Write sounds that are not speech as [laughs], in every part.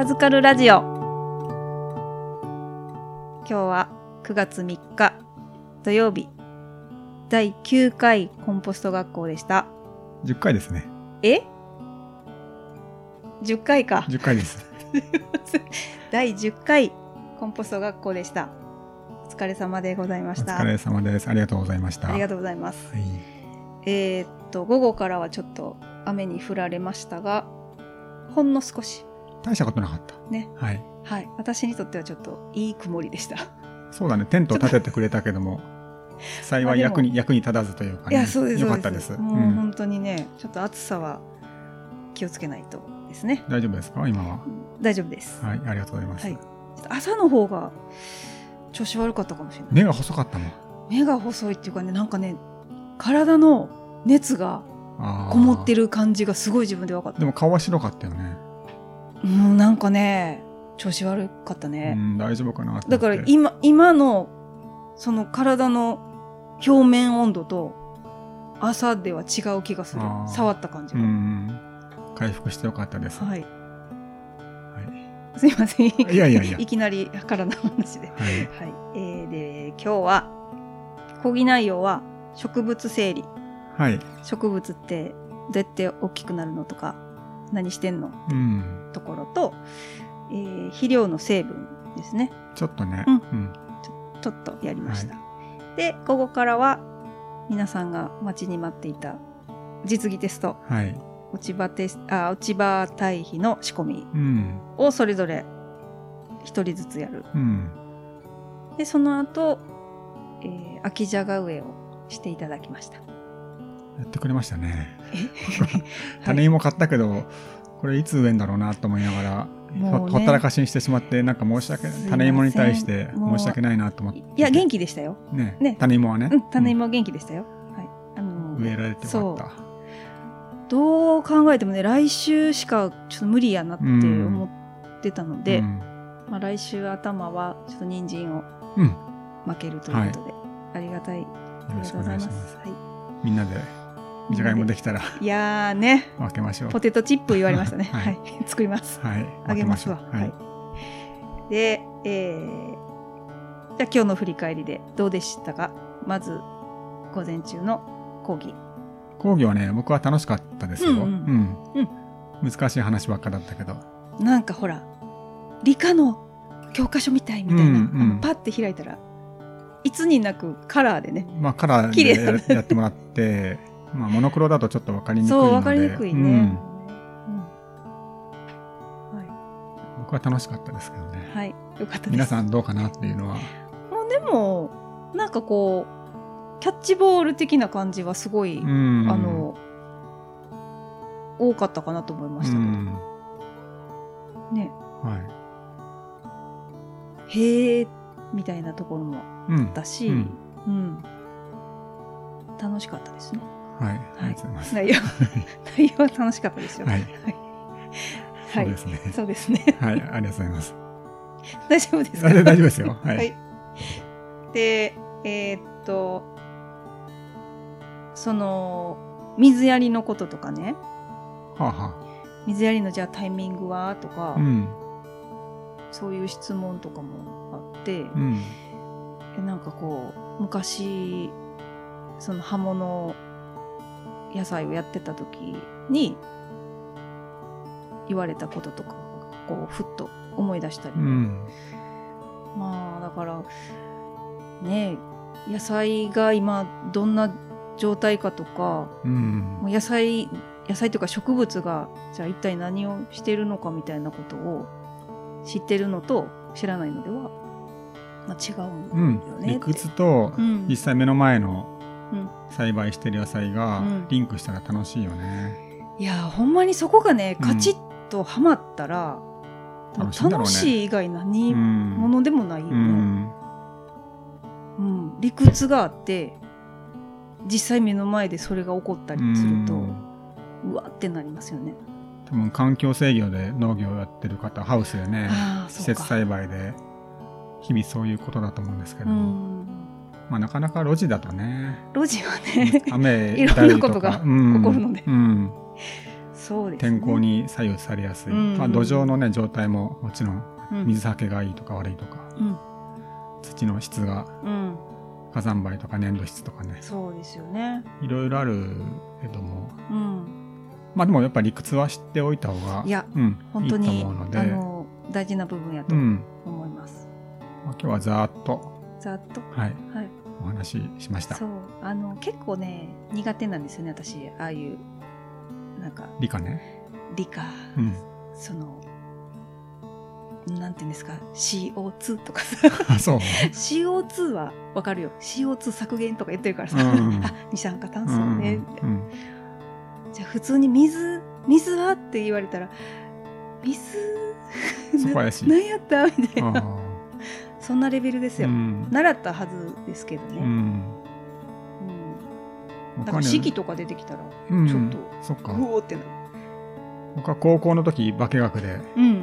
預かるラジオ今日は9月3日土曜日第9回コンポスト学校でした10回ですね。え？10回か10回です。[laughs] 第10回コンポスト学校でしたお疲れ様でございまおした疲れ様です。ありがとうございました。ありがとうございますはい。えーっと午後からはちょっと雨に降られましたがほんの少し大したことなかった。ねはい。はい私にとってはちょっといい曇りでしたそうだね。テントを立ててくれたけども、[laughs] 幸い役に、役に立たずというかね。いやそうですよかったですす。もううん本当にねちょっと暑さは気をつけないとですね大丈夫ですか？今は。大丈夫です、はい。ありがとうございます。朝の方が調子悪かったかもしれない目が細かったもん。目が細いっていうかねなんかね体の熱がこもってる。る感じがすごい自分で分かったでも顔は白かったよね。もうなんかね調子悪かったうね、ん、大丈夫かなだから今今のその体の表面温度と朝では違う気がする。触った感じうが、ん。回復してよかったです。はい。はすいません。いいやいや。[laughs] いやきなり体の話で。はい。はい、えー、で今日は講義内容は植物整理。はい。植物ってどうやって大きくなるのとか何してんの？うん。ところと、えー肥料の成分ですねちょっとね。うんうん。ちょっとやりました、で午後からは皆さんが待ちに待っていた実技テストはい。落ち葉テスあ落ち葉堆肥の仕込みうん。をそれぞれ一人ずつやるうん。でその後、えー、秋じゃが植えをしていただきましたやってくれましたね。え？[laughs] 種芋買ったけど、これいつ植えんだろうなと思いながら、ね。ほほったらかしにしてしまってなんか申し訳ない種芋に対して申し訳ないなと思って。いや元気でしたよ。ねね。種芋はね、うん種芋は元気でしたよ、はい。あのうん植えられてよかっどう考えてもね来週しかちょっと無理やなって思ってたのたで、うん。まあ、来週頭はちょっと人参を負けるということで、ありがたい。ありろしくおがとうございま願いします。すはみんなでじゃがいもできたらい、いやーね。分けましょう。ポテトチップ言われましたね。ははい。い、[laughs] 作ります。はい。あげますわ。はい、で、えー、じゃあ今日の振り返りでどうでしたか？まず午前中の講義。講義はね僕は楽しかったですよ、うんうん。うん。難しい話ばっかだったけど。なんかほら理科の教科書みたいみたいな、うんうん。パッて開いたらいつになくカラーでね。まあカラーでや [laughs] やってもらってまあモノクロだとちょっと分かりにくいので。そう分かりにくいね、うん。うん。僕は楽しかったですけどね、はい、はい、よかった皆さんどうかなっていうのは。もうでもなんかこうキャッチボール的な感じはすごい、うん。あの多かったかなと思いましたけど、うん。ね。はへえみたいなところもあったし、うん。うん。楽しかったですねはい、ありがとうございます。内容 [laughs] 内容は楽しかったですよ。はい、はい。そうですね。そうですね。はい、ありがとうございます。大丈夫ですか？あ大丈夫ですよ。はい。はい。でえーっとその水やりのこととかね。はあ、は水やりのじゃあタイミングは？とか、あ、うん、そういう質問とかもあって、うん、えなんかこう昔その葉物野菜をやってた時に言われたこととかこうふっと思い出したり、うん、まあだからね野菜が今どんな状態かとかうん。野菜野菜というか植物がじゃあ一体何をしてるのかみたいなことを知ってるのと知らないのでは、まあ、違ううんよねって。理屈とうん。実際目の前のうん栽培してる野菜がうん。リンクしたら楽しいよね。いやほんまにそこがねうん。カチッとはまったら、うね。楽しい以外何うん、ものでもないようね、ん、うん。理屈があって実際目の前でそれが起こったりすると、うわってなりますよね。多分環境制御で農業をやってる方ハウスでね施設栽培で日々そういうことだと思うんですけど、うんまあなかなか路地だとね。路地はね雨 [laughs] いろんなことがうん。起こるので。うん、そうです、ね、天候に左右されやすい、うんまあ、土壌のね状態ももちろんうん。水はけがいいとか悪いとか、うん。土の質がうん。火山灰とか粘土質とかね。そうですよね。いろいろあるけども。うん。まあでもやっぱり理屈は知っておいた方がいやうん、本当にいいと思うので。あの大事な部分やとうん。思います、まあ、今日はざーっと、ざっと。はい、はいお話ししました。そう。あの結構ね苦手なんですよね私。ああいうなんか。理科ね、理科、うん、そのなんていうんですか。CO2 とかさ。あそう。CO2 はわかるよ。CO2 削減とか言ってるからさ、うん。[laughs] あ二酸化炭素うんね、うん。じゃあ普通に水水はって言われたら水？そこ [laughs] 何やった？みたいな。あそんなレベルですよ、ーうん。習ったはずですけどね、うん。うん。だから僕はね式とか出てきたらうん。ちょっとそっか。うおーってなる。僕は高校の時化学で。うんうん。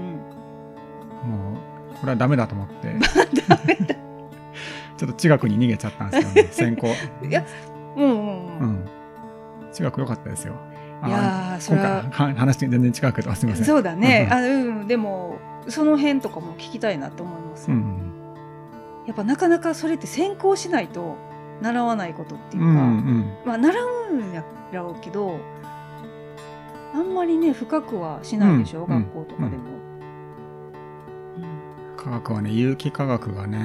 もうこれはダメだと思って。[laughs] ダメだ。[laughs] ちょっと地学に逃げちゃったんですけどね。[laughs] 専攻いやうんうんううん、ん地学良かったですよ。あいやーそれ今は話全然違うけどすみません。そうだね、うんあうんでもその辺とかも聞きたいなと思います、うんやっぱなかなかそれって先行しないと習わないことっていううんうか、ん。まあ習うんやろうけどあんまりね深くはしないでしょ、うん学校とかでも、科学はね有機化学がね、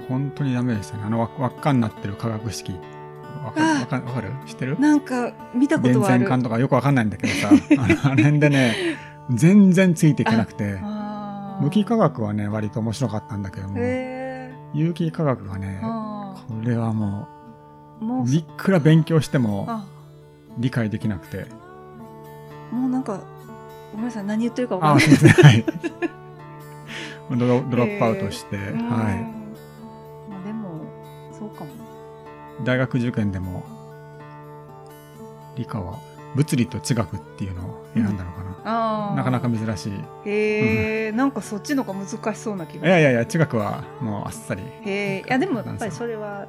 うん。本当にダメでしたね。あの輪輪っかになってる化学式。わかわかるわかる？知ってる？なんか見たこ電とはある。線管とかよくわかんないんだけどさ。あの [laughs] 辺でね全然ついていけなくて。無機化学はね割と面白かったんだけども。へ有機化学がねこれはもーもう。ういくら勉強してもあ。理解できなくて。もうなんかごめんなさい何言ってるか分かんない。あすいません。[laughs] はい。ドロドロップアウトして、うん。はまあでもそうかも。い、大学受験でも理科は物理と地学っていうのを選んだのかな、あー。なかなか珍しい。へえ、なんかそっちの方が難しそうな気がいやいやいや地学はもうあっさり。へえいやでもやっぱりそれは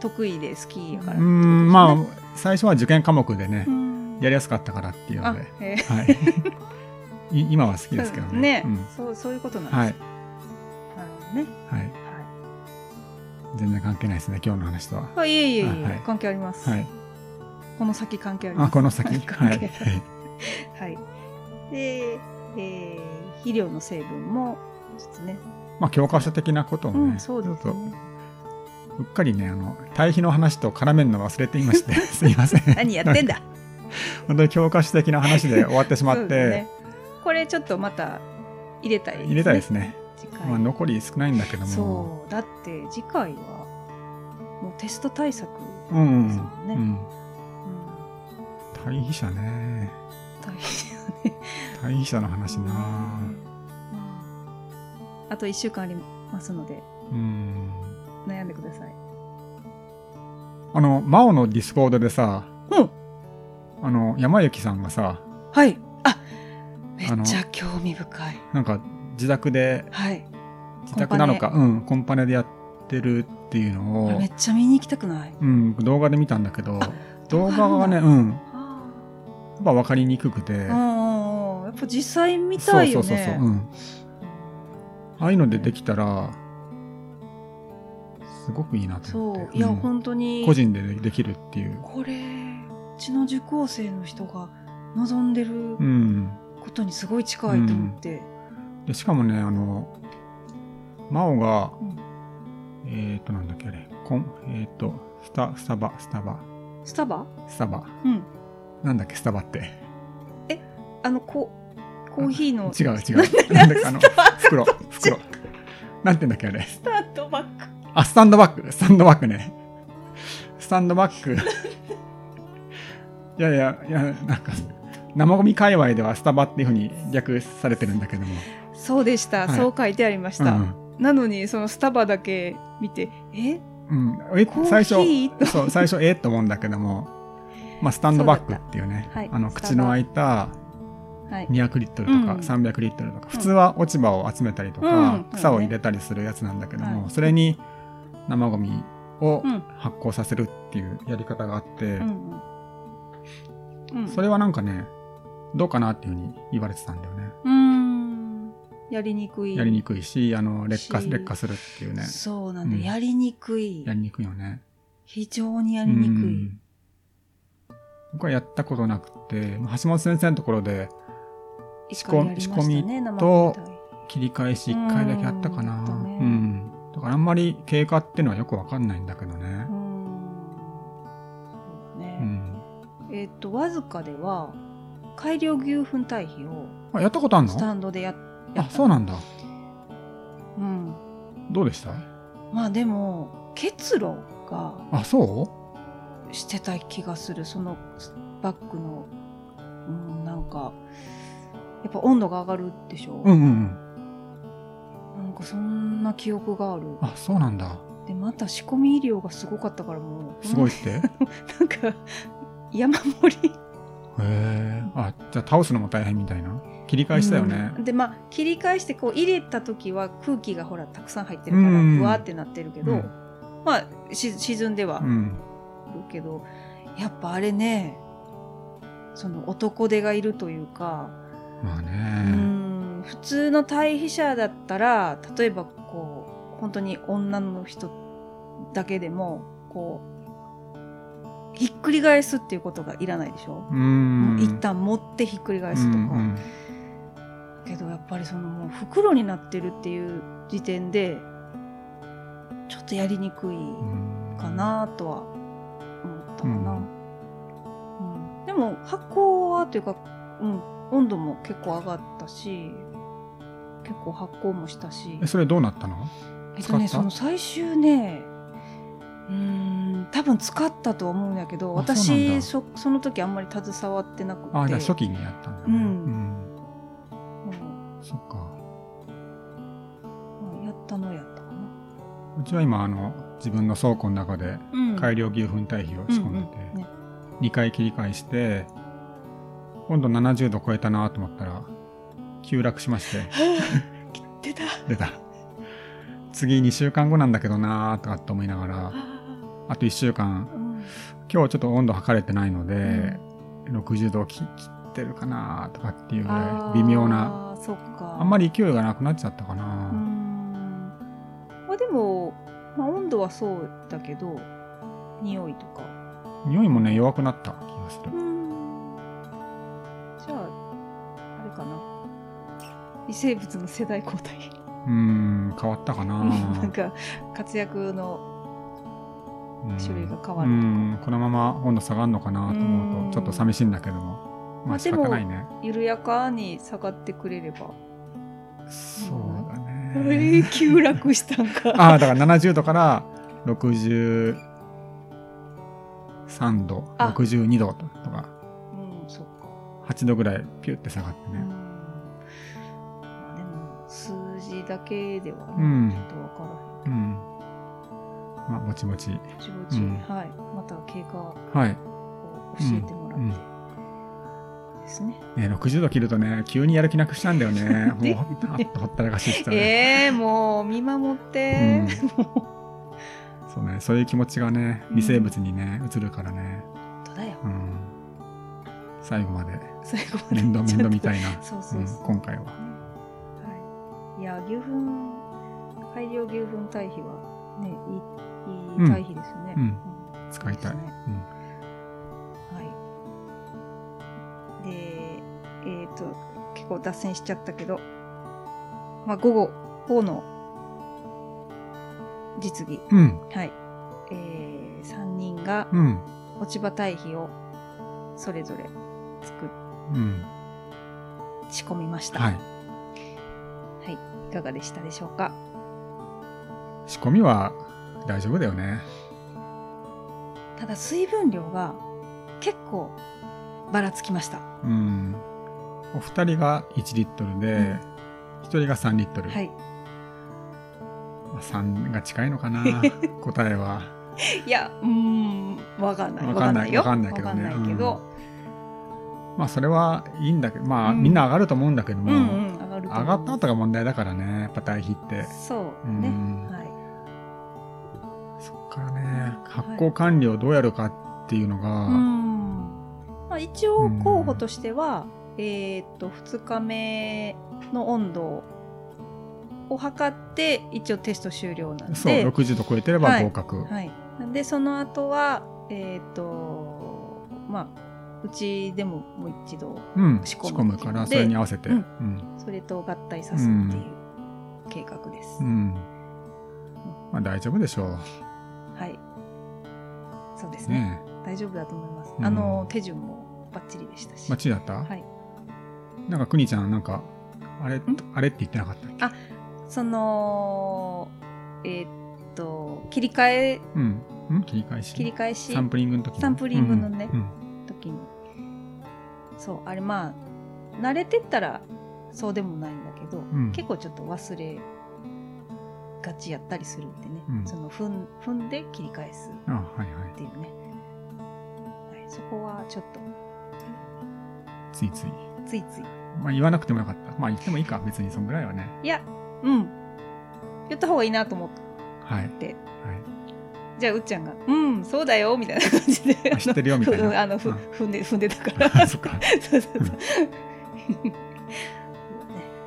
得意で好きやから。うーんまあ最初は受験科目でね、うん。やりやすかったからっていうのあで、はい、[laughs] い今は好きですけどね。ね、うん。そうそういうことなんです、はい、なるほどね。はい、は全然関係ないですね今日の話とは、いあいえいえいえ、あはい。関係あります、はい、この先関係あります。あこの先。[laughs] 関はい、係はい。で、えー肥料の成分もちょっとね、まあ教科書的なことをね、うんそうですね。とうっかりねあの対比の話と絡めるの忘れていまして [laughs] すいません。何やってんだ？[laughs] 本当に教科書的な話で終わってしまって、ですね。これちょっとまた入れたいですね。入れたいですね、まあ、残り少ないんだけども。そう。だって次回はもうテスト対策うんうんですもんねうん、うん対比者ね。大変よね。対比者の話なうんあと1週間ありますのでうん。悩んでください。あの真央のディスコードでさうん。あの山幸さんがさはい。あめっちゃ興味深い。なんか自宅ではい。自宅なのかうんコンパネでやってるっていうのをめっちゃ見に行きたくない。うん、動画で見たんだけどあ動画がね動うんやあっぱ分かりにくくて、あうんうんうん。やっぱ実際見たいよね。そうそうそうそう、うん、ああいうのでできたらすごくいいなとそ思って。う。いや、うん。本当に。個人でできるっていう、これうちの受講生の人が望んでるうん、ことにすごい近いと思って、でしかもねあの真央が、うん。えっ、となんだっけあれ。コンえっ、とスタスタバスタバ。スタバ？スタバ。うんなんだっけスタバって。あのココーヒーの。違う違う。なんだっけあの袋袋。なんて言うんだっけあれ？スタートバック。あ、スタンドバック、スタンドバックね。スタンドバック。いやいや、いや、なんか、生ゴミ界隈ではスタバっていうふうに略されてるんだけども。そうでした、はい。そう書いてありました、うんなのにそのスタバだけ見てえ？うん。最初、そう、最初、ええ？と思うんだけども、まあ、スタンドバックっていうね、はい。あの、口の開いたはい。200リットルとかうん。300リットルとか、普通は落ち葉を集めたりとか、うん。草を入れたりするやつなんだけども、はい。それに生ゴミをうん。発酵させるっていうやり方があって、それはなんかね、どうかなっていうふうに言われてたんだよね。うーん。やりにくい。やりにくいし、あの、劣化、し。劣化するっていうね。そうなんで、うん。やりにくい。やりにくいよね。非常にやりにくい、うん僕はやったことなくて、橋本先生のところで仕込み生と切り返し1回だけやったかな。うんだねうん。だからあんまり経過っていうのはよくわかんないんだけどねう。ーんそうだね、うん。えっ、とわずかでは改良牛糞堆肥をあ、やったことあんスのタンドでややあ、ったそうなんだ。うんどうでした？まあでも結露があ、そしてた気がするそのバッグの、うん、なんかやっぱ温度が上がるでしょ、ううんうんうん。なんかそんな記憶があるあ、そうなんだ。でまた仕込み医療がすごかったからもうすごいって？へ [laughs] なんか山盛りえ。あ、じゃあ倒すのも大変みたいな？切り返したよね。うんでまあ切り返してこう入れた時は空気がほらたくさん入ってるからうんブワーってなってるけど、うんまあし沈んではうん。るけど、やっぱあれねその男手がいるというか、うまあね。ん普通の対比者だったら例えばこう本当に女の人だけでもこうひっくり返すっていうことがいらないでしょ、うん。一旦持ってひっくり返すとか、うんけどやっぱりそのもう袋になってるっていう時点でちょっとやりにくいうんか。なとは思ったかな、うん。うん。でも発酵はというか、うん、温度も結構上がったし結構発酵もしたし。え、それどうなったの？えっとねその最終ねうーん多分使ったと思うんやけど私そその時あんまり携わってなくて。あ、じゃあ初期にやったんだね。うん。うん。うんそっか。まあやったのやったかな、うちは今、あの、自分の倉庫の中でうん改良牛糞堆肥を仕込んでて、うんうん。ね。2回切り返して、温度70度超えたなと思ったら、急落しまして、[laughs] 出た。出た。次2週間後なんだけどなとかって思いながら、あと1週間、うん。今日はちょっと温度測れてないので、60度切切ってるかなとかっていうぐらい微妙な、あんまり勢いがなくなっちゃったかうーな。ん。まあでも、まあ、温度はそうだけど匂いとか匂いもね、弱くなった気がするう。んじゃああれかな微生物の世代交代うーん、変わったかな。[laughs] なんか活躍のうん種類が変わるこのまま温度下がるのかなと思ううんと、ちょっと寂しいんだけども。まあ仕方ないね。緩やかに下がってくれればそうだえね。ー、[laughs] 急落したんかああ、だから70度から63度、あ。62度とか、うんそっか。8度ぐらいピュって下がってうん。ね。まあでも数字だけではちょっとわからへん。うん。まあ、ぼちぼち。ぼちぼち、うん。はい。また経過をはい。教えてもらって、ですね。ね、60度切るとね、急にやる気なくしちゃうんだよね。[laughs] でもうほったらかししたら。えー、もう見守って、うん。[laughs] もそうね、そういう気持ちがね、微生物にね、移るからね。う本当だよ。うん。最後まで。最後まで。面倒面倒みたいな。そうそうそう、うん。今回は。はい、いや牛糞改良牛糞堆肥はねいいいうん。い堆肥ですよね、うん。使いたい。ですね。はい。でえっ、と結構脱線しちゃったけどまあ午後午の実技うん。うん。はい、えー、3人がうん。落ち葉堆肥をそれぞれ作っうん。仕込みました。はい。はい、いかがでしたでしょうか？仕込みは大丈夫だよね。ただ水分量が結構ばらつきました。うん。お二人が1リットルで、一人が3リットル。はい。まあ3が近いのかな [laughs] 答えは。いや、うーん、わかんない。わかんないよ。わかんないけどねわかんまあそれはいいんだけど、まあうんみんな上がると思うんだけども、うん、うん、上が上がった後が問題だからね、やっぱ堆肥って。そうね。うんはい。そっからね、発酵管理をどうやるかっていうのが、うん。まあ、一応候補としては、えっ、と2日目の温度を測って一応テスト終了なんで。そう60度超えてれば合格、はい、でその後はえっ、とまあうちでももう一度うん仕込む仕込むからそれに合わせて。ううん。んそれと合体さすっていう計画です、うん。まあ大丈夫でしょう。はい。そうですね。ね大丈夫だと思います、うん。あの手順もバッチリでしたし、マッチだった、はい。なんかくにちゃんなんかあれんあれって言ってなかったっけ？あそのえーっと切り替え？うん。ん？切り返し切り返し？サンプリングの時のサンプリングのねうん時に。そうあれまあ慣れてったらそうでもないんだけど、ん。結構ちょっと忘れがちやったりするんでね、うん。その踏ん踏んで切り返すっていうね、はい、そこはちょっと。ついつい。ついつい。まあ言わなくてもよかった。まあ言ってもいいか別にそんぐらいはね。いやうん。言った方がいいなと思っはい。てはい。じゃあうっちゃんが「うんそうだよ」みたいな感じで。あ知ってるよみたいな。ふあのふうん。踏んで踏んでたから。あそっか。[laughs] そうそうそう。ね。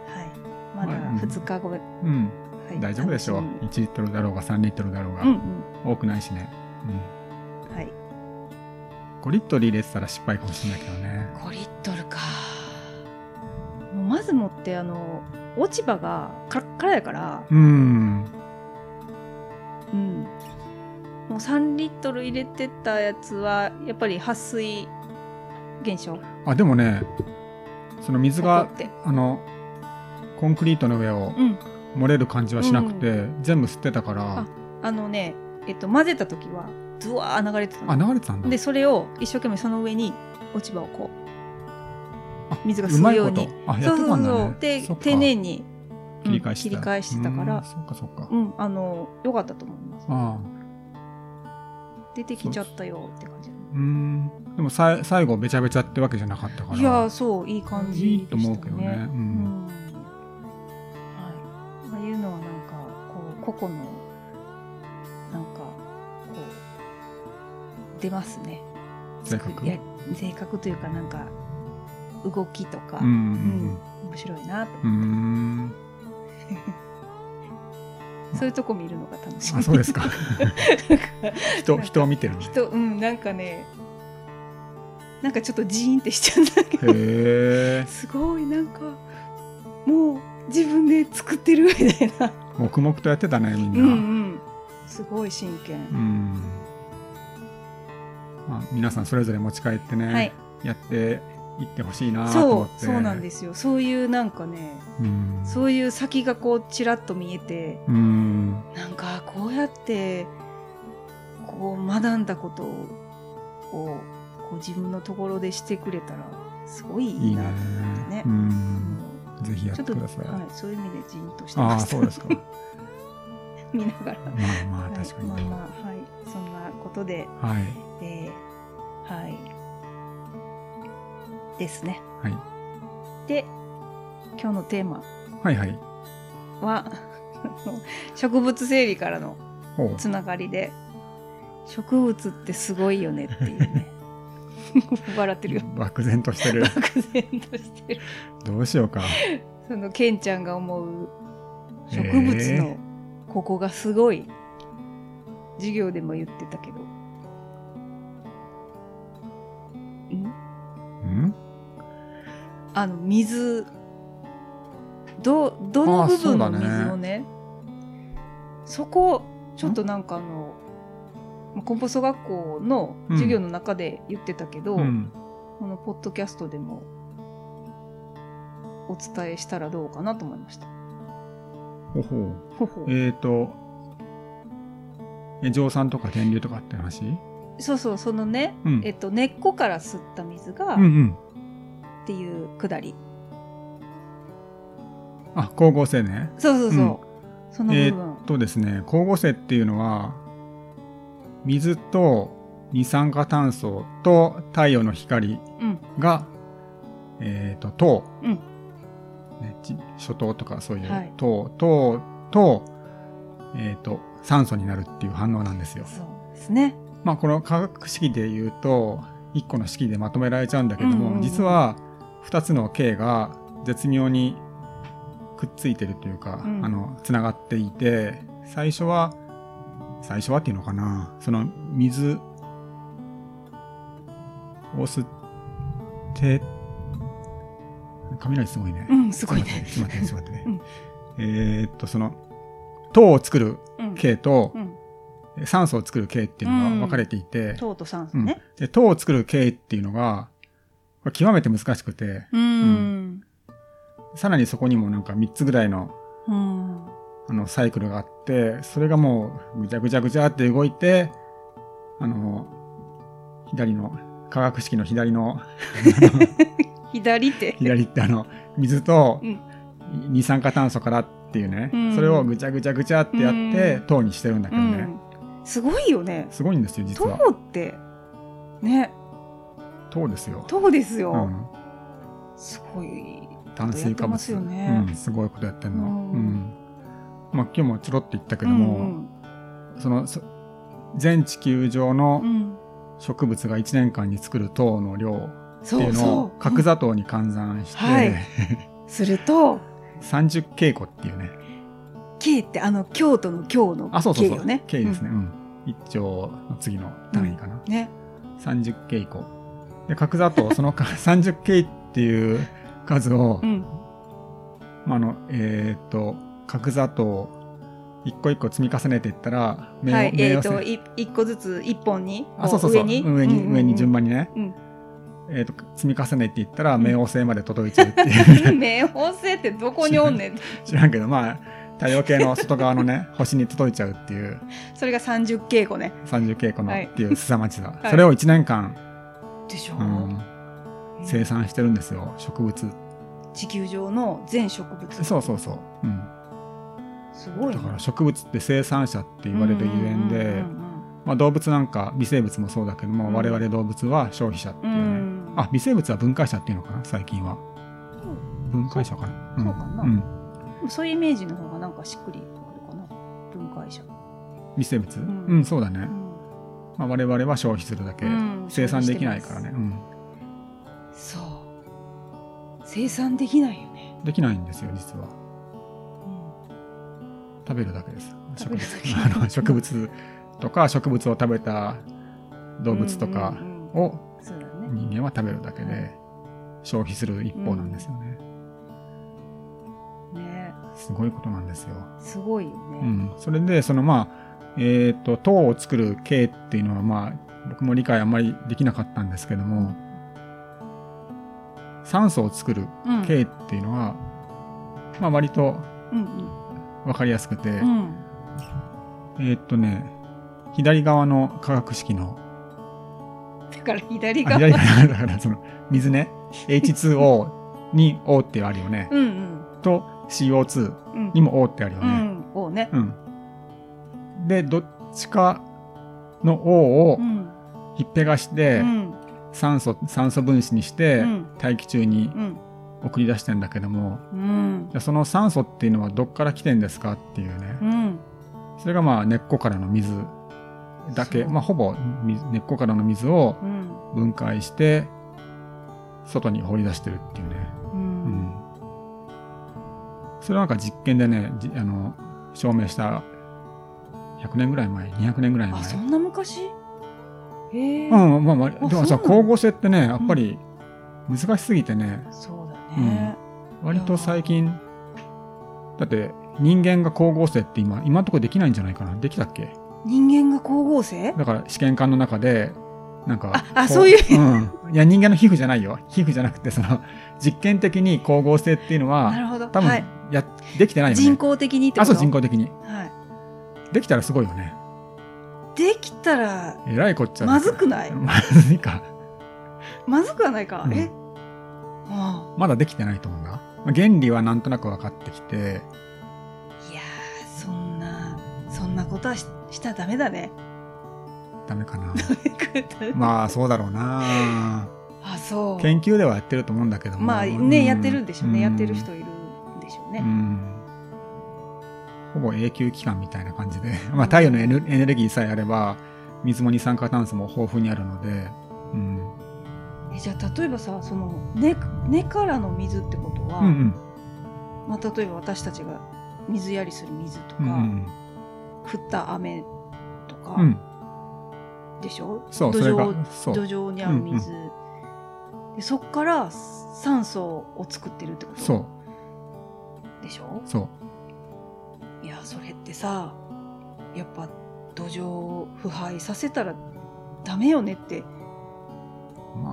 はい。まだまあうん。2日後、はいうん。大丈夫でしょう。楽み。に1リットルだろうが3リットルだろうが、うん多くないしね、うん。はい。うん、5リットル入れてたら失敗かもしれないけどね。5リットルか。まずもってあの落ち葉がカラッカラやから、うんうん。もう3リットル入れてたやつはやっぱり撥水現象あでもねその水が。あのコンクリートの上をうん。漏れる感じはしなくて、全部吸ってたからああのね、えっと混ぜた時はズワー流れてたのあ流れてたんだでそれを一生懸命その上に落ち葉をこあう水が吸うようにと。あやってたんだね。でそっか。丁寧に。切り返してた、うん切り返してたから。うんそっかそっか、うんあのよかったと思います。出てきちゃったよって感じうん。でもさい最後べちゃべちゃってわけじゃなかったから。いやそういい感じいいと思うけどね。うん。うん。はい。ああいうのはなんかこう個々のなんかこう出ますね。性格？性格というかなんか動きとか、うんうん面白いなとうんうん [laughs] そういうとこ見るのが楽しみ。あそうですか [laughs] 人人を見てる人、うん、なんかね、なんかちょっとジーンってしちゃうんだけど、すごいなんか、もう自分で作ってるみたいな。黙々とやってたねみんな、うんうん。すごい真剣。うんまあ、皆さんそれぞれ持ち帰ってね、はい。やっていってほしいなとそう、思って。そうなんですよ。そういうなんかね、うん。そういう先がこうちらっと見えて、うん。なんかこうやってこう学んだことをこう自分のところでしてくれたらすごいいいいねいなと思ってね。ううん。んぜひやってください、はい、そういう意味でじーんとして。ああました。そうですか。ま [laughs] 見ながら。あまあはい確かに、まあまあ、はい、そんなことで、はい。えーはい。ですね。はいで、今日のテーマはいはいは、植物整理からのつながりで、植物ってすごいよねっていうね。[laughs] 笑ってるよ。漠然としてる漠然としてる。どうしようかそのケンちゃんが思う植物のここがすごい。授業でも言ってたけど。あの水どどのあ部分のそうだね。水をねそこちょっとなんかあのまあコンポスト学校の授業の中で言ってたけど、うん。このポッドキャストでもお伝えしたらどうかなと思いました。ほほう。ほほえっ、ー、とえ蒸散とか電流とかって話？そうそうそのね、うん。えっと、根っこから吸った水がうんうんっていうくだり、あ光合成ね。そうそうそう、うん。その部分、とですね光合成っていうのは水と二酸化炭素と太陽の光うん。が、えー、と糖、うん。ね、ち初糖とかそういうはい。糖、糖と,、えー、と酸素になるっていう反応なんですよ。そうですね。まあこの化学式で言うと1個の式でまとめられちゃうんだけども、うんうんうん。実は2つの径が絶妙にくっついてるというか、うん。あのつながっていて最初は最初はっていうのかな。その水を吸って雷すごいね。うんすごいね。ちょっと待って、ちょっと待って、ね。うん。えーっと、その、糖を作るうん。系とうん。酸素を作る系っていうのが分かれていて、糖と酸素うん。ねで糖を作る系っていうのが、これ極めて難しくて、うん。さらにそこにもなんか3つぐらいのうん。あのサイクルがあって、それがもうぐちゃぐちゃぐちゃって動いて、あの、左の、化学式の左の、左 [laughs] 手左ってあの、水とうん。二酸化炭素からっていうね、うん。それをぐちゃぐちゃぐちゃってやって、うん。糖にしてるんだけどね、うん。すごいよね。すごいんですよ、実糖は。ってね糖ですよ。糖ですよ。うん、すごい炭水化物、よね。うん、すごいことやってんの。ううん。んまあ、今日もちょろっと言ったけども、うん。そのそ全地球上のうん。うん植物が1年間に作る糖の量ってそいううのを角砂糖に換算して、はい。[laughs] すると30稽古っていうね。K ってあの京都の京のあそうそう K そう。よね。K ですね、うん。一丁の次の単位かな、うん。ね。30稽古で角砂糖そのか [laughs] 30稽っていう数を、うん。まああのえっ、と角砂糖一個一個積み重ねていったらはいえっとい一個ずつ一本にあそうそうそう上に？上に,、うんうんうん。上に順番にね、うん。えー、と積み重ねていったら冥王星まで届いちゃうっていう、冥王星ってどこにおんねん。[laughs] 知らんけどまあ太陽系の外側のね [laughs] 星に届いちゃうっていう。それが30稽古ね。30稽古のはいっていう凄まじさ、い。それを1年間、でしょ、う。ん、生産してるんですよ植物。地球上の全植物。そうそうそう、うん、すごいね。だから植物って生産者って言われるゆえんで、うんうんまあ、動物なんか微生物もそうだけども、うん。我々動物は消費者っていうね、うん。うんあ微生物は分解者っていうのかな最近は。分解者かな。そうかな。うん、そういうイメージの方がなんかしっくりくるかな。分解者、微生物、ん。うんそうだね、うんまあ、我々は消費するだけ、うん生産できないからね、うん、そう。生産できないよね、できないんですよ実は。うん。食べるだけです。植物。[laughs] あの植物とか植物を食べた動物とかをそうだね。人間は食べるだけで消費する一方なんですよね、ね。すごいことなんですよ、すごいよね、うん、それでそのまあえっ、と糖を作る系っていうのはまあ僕も理解あんまりできなかったんですけども酸素を作るうん。系っていうのは、まあ割とうんわかりやすくて、うん。うんえーっとね、左側の化学式の、だから左あ側左側。[laughs] だからその水ね、H2O に O ってあるよね。うんうん。と CO2 うん。にも O ってあるよね。うん。をね。うん。で、どっちかの O をうん。ひっぺがして、うん。酸素、酸素分子にしてうん。大気中にうん。送り出してんだけども、うん。じゃあその酸素っていうのはどっから来てんですかっていうね。うん。それがまあ根っこからの水だけ、まあほぼ水根っこからの水をうん。分解して外に放り出してるっていうね、ううんん、それはなんか実験でねじあの証明した100年ぐらい前200年ぐらい前。あそんな昔？へえ。うんまあまああでもさ光合成ってねやっぱり難しすぎてね、そうだね。割と最近だって人間が光合成って今今のところできないんじゃないかな。できたっけ？人間が光合成？だから試験管の中でなんかこああそういう。うん、いや人間の皮膚じゃないよ。皮膚じゃなくてその実験的に光合成っていうのなはるほど。多分はい。や、できてないよね。人工的にってこと？あそう人工的に。はいできたらすごいよね。できたらえらいこっちゃだまずくない？まずいか。まずくはないか、うん。え？あまだできてないと思うんだ、まあ、原理はなんとなく分かってきて。あいやーそんなそんなことはししたらダメだね。ダメかな。まあそうだろうな。あそう。研究ではやってると思うんだけども。まあね、うん。やってるんでしょうね、うん。やってる人いるんでしょうね、うんほぼ永久期間みたいな感じで、[laughs] まあ、太陽のエネルギーさえあれば水も二酸化炭素も豊富にあるので、うん、えじゃあ例えばさその根根からの水ってことは、うんうん。まあ、例えば私たちが水やりする水とか、うんうん。降った雨とか、うん。でしょ？そう土壌土壌にある水、でそっから酸素を作ってるってこと？そう。でしょ？そういやそれってさやっぱ土壌を腐敗させたらダメよねって。ま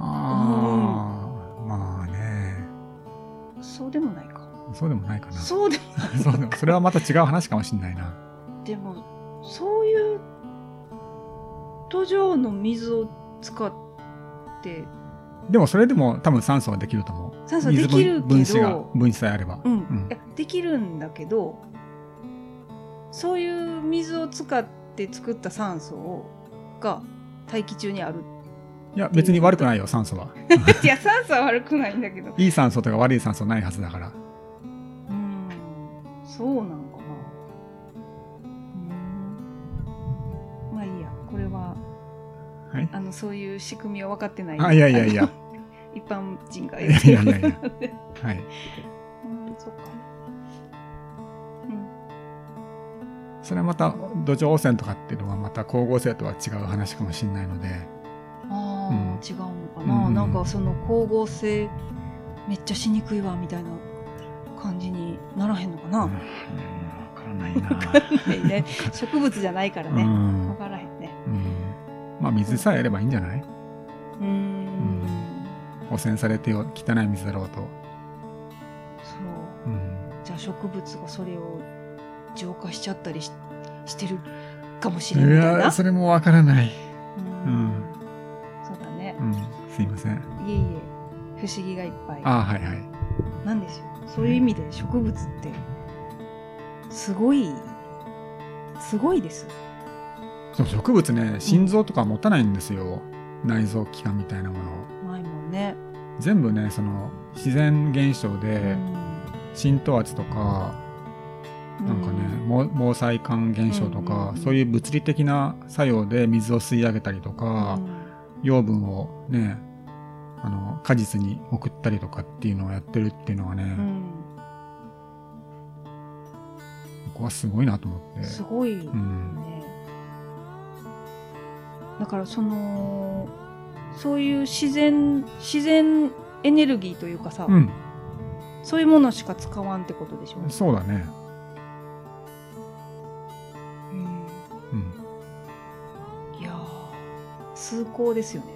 あ、まあね。そうでもないか。そうでもないかな。そうでもそうでもそれはまた違う話かもしれないな。でもそういう土壌の水を使って。でもそれでも多分酸素はできると思う酸素できるけど水分分子が分子さえあればうん、うんできるんだけどそういう水を使って作った酸素をが大気中にある。いや別に悪くないよ酸素は。[laughs] いや酸素は悪くないんだけど。いい酸素とか悪い酸素ないはずだから。うんそうなのかな。うん。まあいいや。これははい。あのそういう仕組みを分かってない。あいやいやいや。[laughs] 一般人がいやいやいやいや。[laughs] うんはいそっかそれはまた土壌汚染とかっていうのはまた光合成とは違う話かもしれないので。ああ、うん。違うのかな、うん。なんかその光合成めっちゃしにくいわみたいな感じにならへんのかな、うん。わからないな。はいね、[laughs] 植物じゃないからうね、ん。分からへんね。うん。まあ水さえあればいいんじゃない？うーん。汚染されてよ汚い水だろうと、そう。うん、じゃあ植物がそれを浄化しちゃったりししてるかもしいれないみたいなやそれもわからない、うん。うん。そうだね。う、ん、すいません。いえいえ。不思議がいっぱい。ああはいはい。なんですよそういう意味で植物ってすごいすごいです。そう植物ね心臓とか持たないんですよ、内臓器官みたいなものないもんね、全部ねその自然現象で浸透圧とか、なんかね、毛毛細管現象とか、そういう物理的な作用で水を吸い上げたりとうか、ん。養分をねあの果実に送ったりとかっていうのをやってるっていうのはね、うん。僕はすごいなと思って。すごいね、うん。だからそのそういう自然自然エネルギーというかさ、うん、そういうものしか使わんってことでしょ、そうだね。崇高ですよね。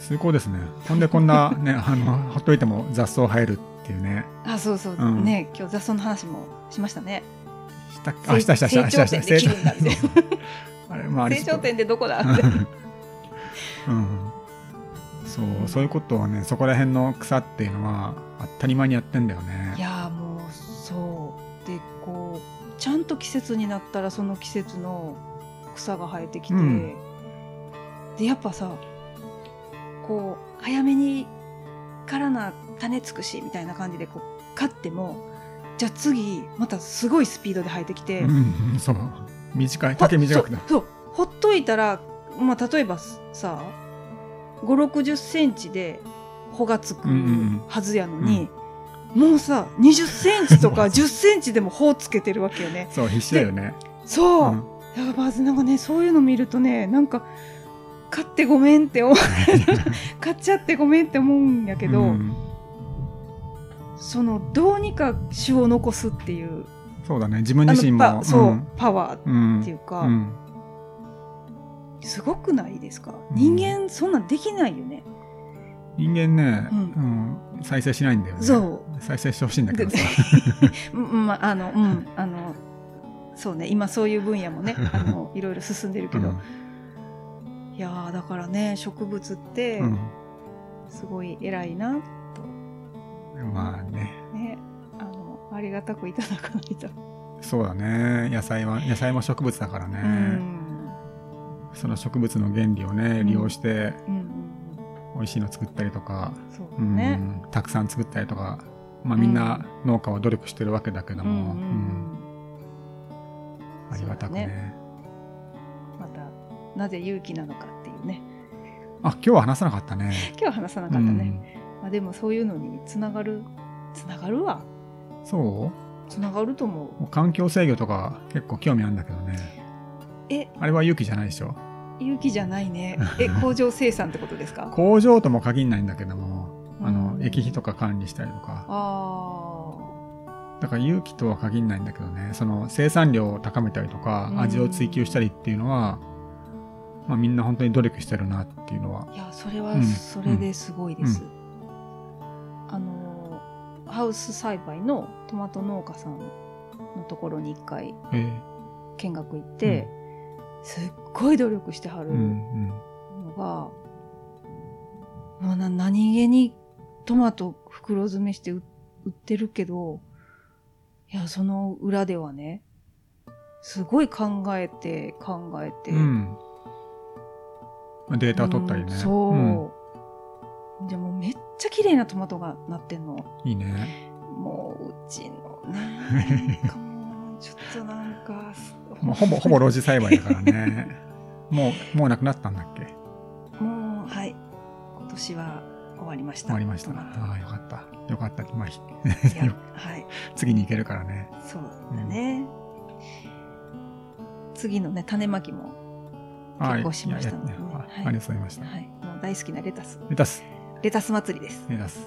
崇高ですね。ほんでこんな [laughs] ね、あの、ほっといても雑草生えるっていうね。あそうそう、う。ん。ね今日雑草の話もしましたね。したあ、したしたしたしたした成長点できるんだってそうそう。あれ、[laughs] まあ、成長点でどこだ？ってうん。そう、そういうことはね、そこら辺の草っていうのは当たり前にやってんだよね。いやーもうそう。でこうちゃんと季節になったらその季節の草が生えてきて、うんでやっぱさこう早めにからな種つくしみたいな感じでこう買ってもじゃあ次またすごいスピードで生えてきて、うん、そう。短い、ほ丈短くなる。そうほっといたら、まあ、例えばさ5 6 0センチで穂がつくうんうんうんはずやのに、もうさ20センチとか [laughs] 10センチでも穂つけてるわけよね。そう、必死だよね。そう、うんだからまずなんかねそういうの見るとねなんか買ってごめんって思う。買っちゃってごめんって思うんやけど、うん。そのどうにか種を残すっていう。そうだね。自分あ自身も。そう、ん。パワーうんっていうか、うん。すごくないですか？うん人間そんなんできないよね。人間ね、ううん。再生しないんだよね。そ再生してほしいんだけど。さ。うんまああのうん。あのそうね。今そういう分野もねあのいろいろ進んでるけど、いやーだからね植物ってうん。すごい偉いなうんまあね。ねあのありがたくいただかないと、そうだね。野菜は、野菜も植物だからね。うん。その植物の原理をね、利用してうんうん美味しいの作ったりとか、そううん。たくさん作ったりとか、まあみんな農家は努力してるわけだけども、うんありがたくね。なぜ勇気なのかっていうね。あ今日は話さなかったね。今日は話さなかったね、まあ、でもそういうのにつながるつながるわ。う？んそつながると思う。環境制御とか結構興味あるんだけどね。え？あれは勇気じゃないでしょ？勇気じゃないね。[laughs] え工場生産ってことですか？工場とも限らないんだけどもあのうん液費とか管理したりとか。あだから勇気とは限らないんだけどね。その生産量を高めたりとかうん。味を追求したりっていうのは、まあ、みんな本当に努力してるなっていうのは。あいやそれはうん。それですごいです、あのハウス栽培のトマト農家さんのところに一回え見学行って、すっごい努力してはるのが、もうな何気にトマト袋詰めして売売ってるけどいやその裏ではねすごい考えて考えて、うんデータを取ったりね、うんそう、じゃあもうめっちゃ綺麗なトマトがなってんの。いいね。もううちのねなんかもうちょっとなんか [laughs] もうほぼほぼ露地栽培だからね。[laughs] もうもうなくなったんだっけ？もうはい。今年は終わりました。終わりました。ああよかった。よかった。まあ [laughs] はい。次に行けるからね。そうだね、次のね種まきも結構しましたいねはい。あありがとうございました、はい。もう大好きなレタス。レタス。レタス祭りです。レタス。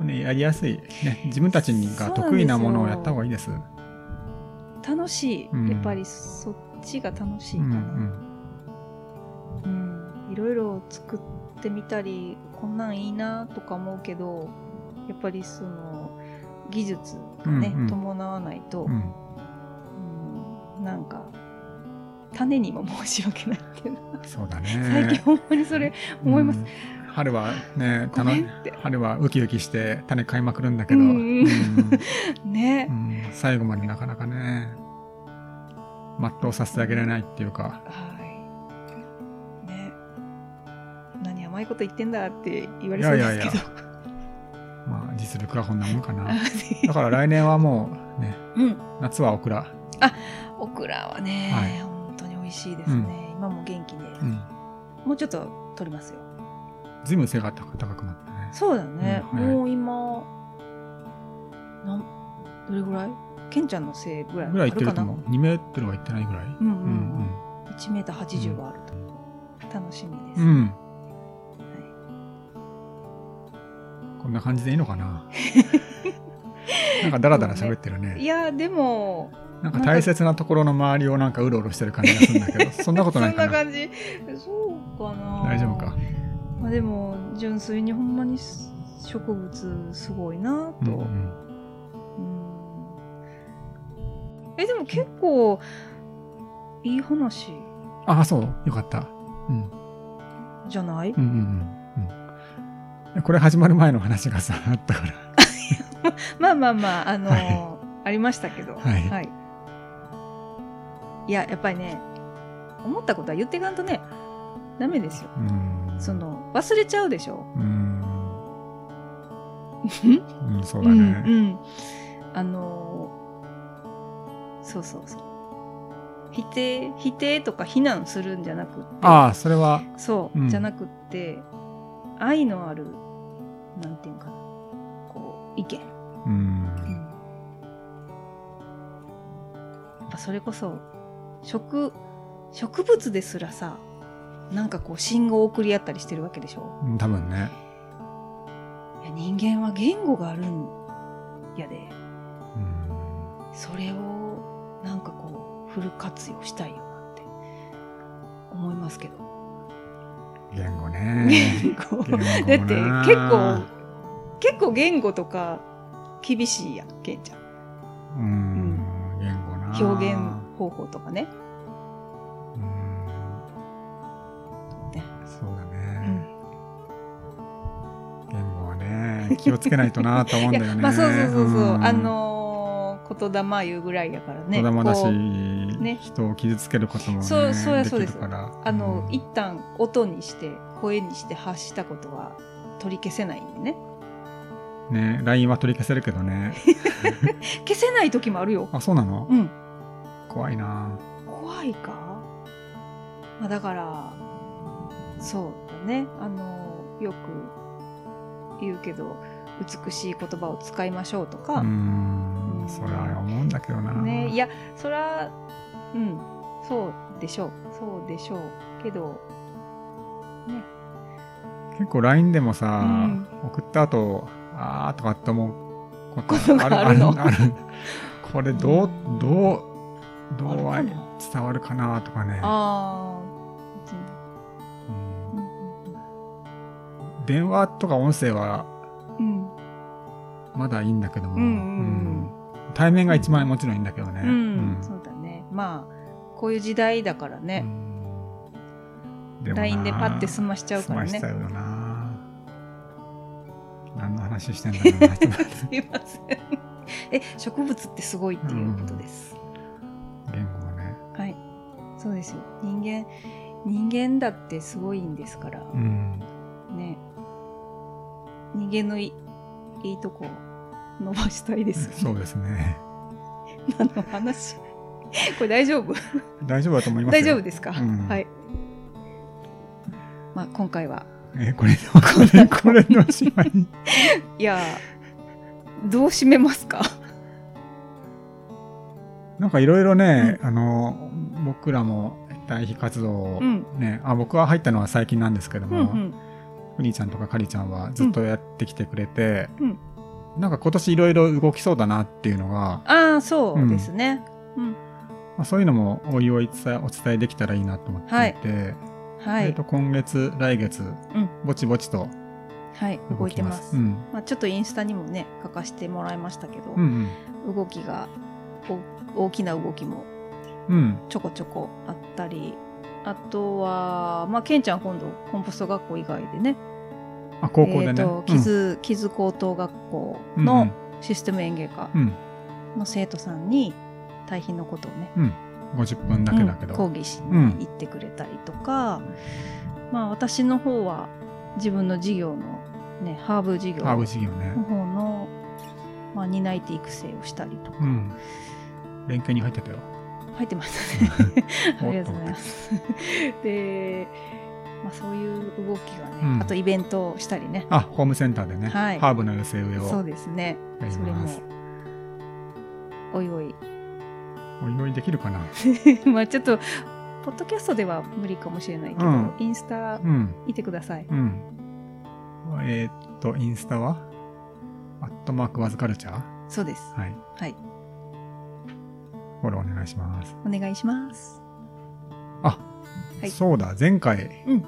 ねやりやすいね。自分たちが得意なものをやった方がいいです。楽しい、うん。やっぱりそっちが楽しいかな、うんうん。いろいろ作ってみたりこんなんいいなとか思うけどやっぱりその技術がね、うんうん。伴わないと、うんうん。うん。なんか種にも申し訳ないっていうのそうだね。最近ほんまにそれ思います、うん春はねごめん楽って。春はウキウキして種買いまくるんだけど、うん。ね、うん。最後までなかなかね全うさせてあげられないっていうか。はい。ね。何甘いこと言ってんだって言われいそうやいやいや。ですけど。まあ実力はこんなもんかな。[laughs] あだから来年はもうねうん。夏はオクラ、オクラはね、はいしいですね、今も元気で、うん、もうちょっと取りますよ。ずいぶん背が高高くなったね。そうだね、うんはい。もう今なんどれぐらい？ケンちゃんの背ぐらい？ぐらいいってると思う。2メートルはいってないぐらい。うんうん、うん。うん1メーター80はあると、楽しみです、うん。はこんな感じでいいのかな？なんかダラダラ喋ってるい、いねやでもなんか大切なところの周りをなんかうろうろしてる感じがするんだけど [laughs] そんなことないかな。そんな感じ？そうかな。大丈夫か？まあ、でも純粋にほんまに植物すごいなと、うんうん。うん。えでも結構いい話。ああそう。よかった。うん。じゃない、うんうんうんうん。これ始まる前の話がさあったから。[laughs] まあまあまああのーはい。ありましたけど。はい。い、ややっぱりね思ったことは言っていかんとねダメですよ。うん。その忘れちゃうでしょ。うん。[laughs] うんうんそうだね。うんあのーそうそうそう。否定否定とか非難するんじゃなくって。ああそれは。そう、うん。じゃなくって愛のあるなんていうかなこう意見、うん。やっぱそれこそ植植物ですらさなんかこう信号を送り合ったりしてるわけでしょ？多分ね。いや人間は言語があるんやで。うん。それをなんかこうフル活用したいよなって思いますけど。言語ね。言語。だって結構結構言語とか厳しいやんケンちゃん。うん。言語な。表現方法とかね。うん。ね。そうだうねん。言語はね気をつけないとなと思うんだよね。[laughs] まあそうそうそうそう、ん。あのー言霊言うぐらいやからね。言霊だし、人を傷つけることもねそうそうやそうでですあの、うん一旦音にして声にして発したことは取り消せないんでね。ね LINE は取り消せるけどね。[laughs] 消せない時もあるよ。あそうなの？うん怖いな。怖いか、まあ、だからそうだね。あのよく言うけど美しい言葉を使いましょうとか、うん。ん。それは思うんだけどな。ね。いやそれはうん。そうでしょう。そうでしょうけど。ね。結構 LINE でもさ、うん。送った後あーとかって思うことあるの？あるある。これどううんどうどう伝わるかなとかね、電話とか音声はうんまだいいんだけども、うんうんうん。うん。対面が一番もちろんいいんだけどね、うん、うん。そうだね。まあこういう時代だからね、LINE でパッて済ましちゃうからね。済ましちゃうよな。何の話してんだろうな。[laughs] すいません。え植物ってすごいっていうことです、言語がね。はい。そうですよ。人間人間だってすごいんですから。うん。ね。人間のいいいとこ伸ばしたいですよね。そうですね。[laughs] 何の話？[laughs] これ大丈夫？[laughs] 大丈夫だと思いますよ。大丈夫ですか、うん。はい。まあ今回は。えこれこれこれのおしまいいやどう締めますか？なんかいろいろね、あの僕らも対比活動をうん。ね、あ僕は入ったのは最近なんですけども、うんうん。ちゃんとかかりちゃんはずっとやってきてくれて、うん。なんか今年いろいろ動きそうだなっていうのが、ああそうですね、うん。まあ、そういうのもおいおい伝えお伝えできたらいいなと思っていて、はい、えーと今月来月、うん。ぼちぼちとはい動いてます。うん。まあ、ちょっとインスタにもね書かせてもらいましたけど、うん動きがお大きな動きもうん。うんちょこちょこあったりあとはまあケンちゃん今度コンポスト学校以外でね。あ高校でね、えーと木津木津高等学校うんのシステム園芸科うん。の生徒さんに対比のことをねうん、50分だけだけど、うん講義しに行ってくれたりとか、まあ私の方は自分の事業のねハーブ事業の方の、まあ、担い手育成をしたりとか、うん、連携に入ってたよ。入ってましたね。[laughs] あおりがとうございます。で、まあ、そういう動きがね、うん。あとイベントをしたりね。あホームセンターでね、はい。ハーブの寄せ植えをそうですね。それもおいおい。おいおいできるかな？[laughs] まあちょっとポッドキャストでは無理かもしれないけど、うん。インスタうん見てください、うん。えーっとインスタは？アットマークワズカルチャー？そうです。はい。はい。フォローお願いします。お願いします。あ、はい。そうだ。前回、うん。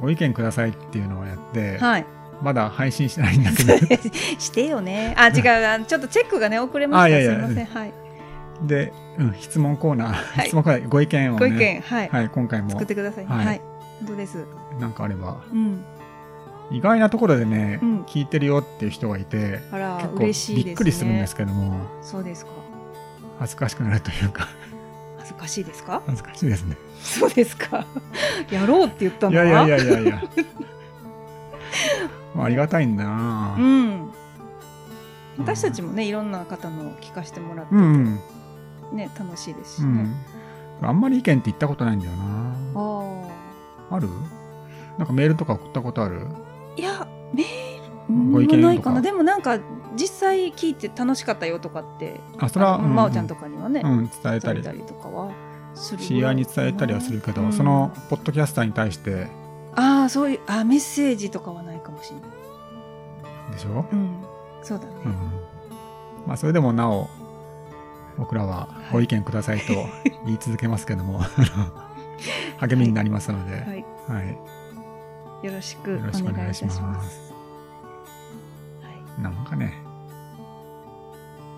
ご意見くださいっていうのをやって、はい。まだ配信してないんだけど。[laughs] してよね。あ違う。あちょっとチェックがね遅れました。あいやいや。すいません。はい。で、うん、質問コーナー、い。質問コーナーご意見をね。ご意見。はい、はい、今回も。作ってください。はい。はい、本当です。なんかあれば。うん意外なところでね、うん。聞いてるよっていう人がいてあら結構嬉しいね。びっくりするんですけどもそうですか。恥ずかしくなるというか。恥ずかしいですか？恥ずかしいですね。そうですか。[laughs] やろうって言ったのは？いやいやいやいや。い [laughs] やまあありがたいんだな。うん。私たちもねいろんな方の聞かせてもらってて、うんうん。ね楽しいですしね、うん。あんまり意見って言ったことないんだよな。あある？なんかメールとか送ったことある？あいやメールご意見とか。ないかな。でもなんか実際聞いて楽しかったよとかってあそれは真央ちゃんとかにはね、うん、伝えたり。とかは知り合いに伝えたりはするけど、うん。そのポッドキャスターに対して。ああそういうあメッセージとかはないかもしれない。でしょ、うん。そうだね、うん、まあそれでもなお僕らはご意見くださいと言い続けますけども。[laughs] 励みになりますので、はい。はい、よろしくよろしくおお願いいたします。ます。はい、なんかね。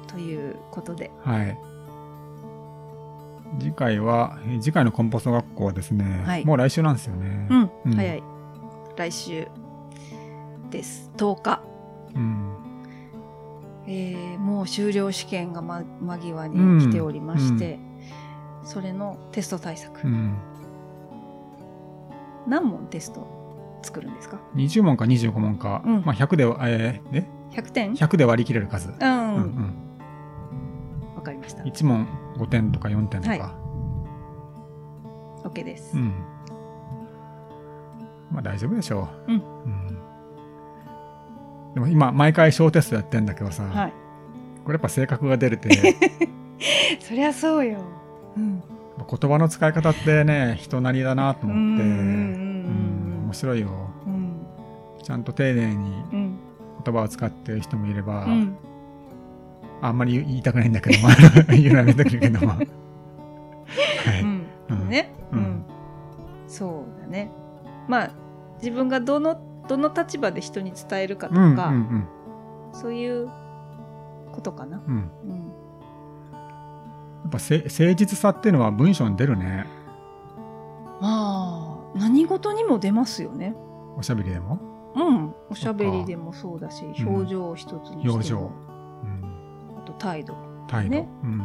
ということで、はい。次回はえー次回のコンポスト学校はですね、はい。もう来週なんですよね。うん、うん。早い。来週です。10日。うん。えーもう修了試験が、ま、間際に来ておりまして、それのテスト対策、うん。何問テスト作るんですか？20問か25問か、うん。まあ、100で、えーえ ?100 点？100で割り切れる数、うん、うんわ、うん。かりました。1問5点とか4点とか、はい。OK です。うん。まあ大丈夫でしょう。うん。うん。でも今、毎回小テストやってんだけどさ、はい。これやっぱ性格が出るて、[laughs] そりゃそうよ。うん。言葉の使い方ってね、人なりだなと思って、うんうんうん面白いよ。うんちゃんと丁寧にうん言葉を使ってる人もいれば、うんあんまり言いたくないんだけども、[laughs] 言うのはめてくるけども。はい。うんうんね、ううんんそうだねまあ自分がどのどの立場で人に伝えるかとうん、うん、か、うん。そういうことかな、うん。うん、やっぱせ誠実さっていうのは文章に出るね。まあ何事にも出ますよねおしゃべりでも？うんおしゃべりでもそうだしうん表情一つにしても、表情。うん。あと態度、態度。ねうんうん、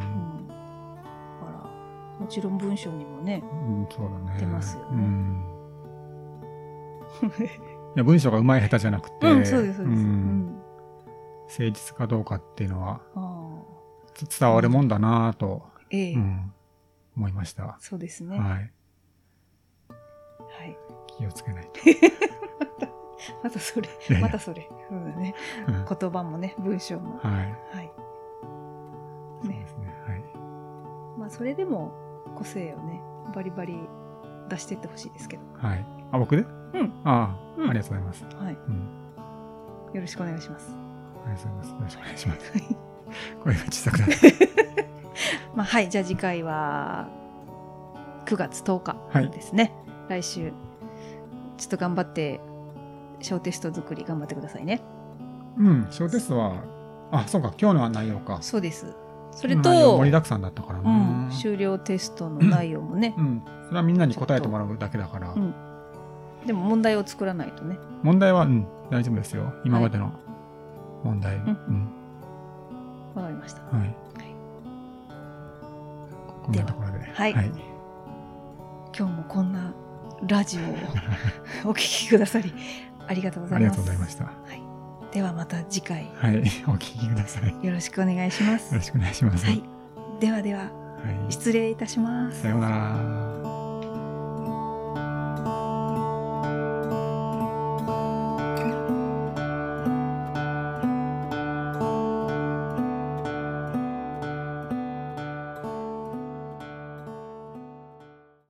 だからもちろん文章にもねうん、そうだね。出ますよねうん。いや文章が上手い下手じゃなくて、うんそうですそうです、うんん誠実かどうかっていうのは伝わるもんだなぁと、ええうん、思いました。そうですねはい。はい気をつけないと。[laughs] またそれまたそれそうだねうん言葉もね文章もはい。はいねそうですね。はい。まあそれでも個性をねバリバリ出していってほしいですけどはい。あ、僕で？うんああ、うんありがとうございます。はいうん。よろしくお願いしますありがとうございます。よろしくお願いします。声が小さくなる。[laughs] まあはいじゃあ次回は9月10はい日ですね、来週ちょっと頑張って小テスト作り頑張ってくださいねうん、小テストは、あ、そうか、今日のは内容か。そうですそれと盛りだくさんだったからうな。ん、終了テストの内容もね、うん。それはみんなに答えてもらうだけだから。うんでも問題を作らないとね問題は、うん、大丈夫ですよ。今までの問題。んうん。わかりましたはい。こんなところで。はいはい。今日もこんなラジオを [laughs] お聞きくださりありがとうござありいますがとうございました。はい、ではまた次回はい。お聞きください。よよろしくお願いしますろしくお願いします。はいではでははい。失礼いたしますさようなら。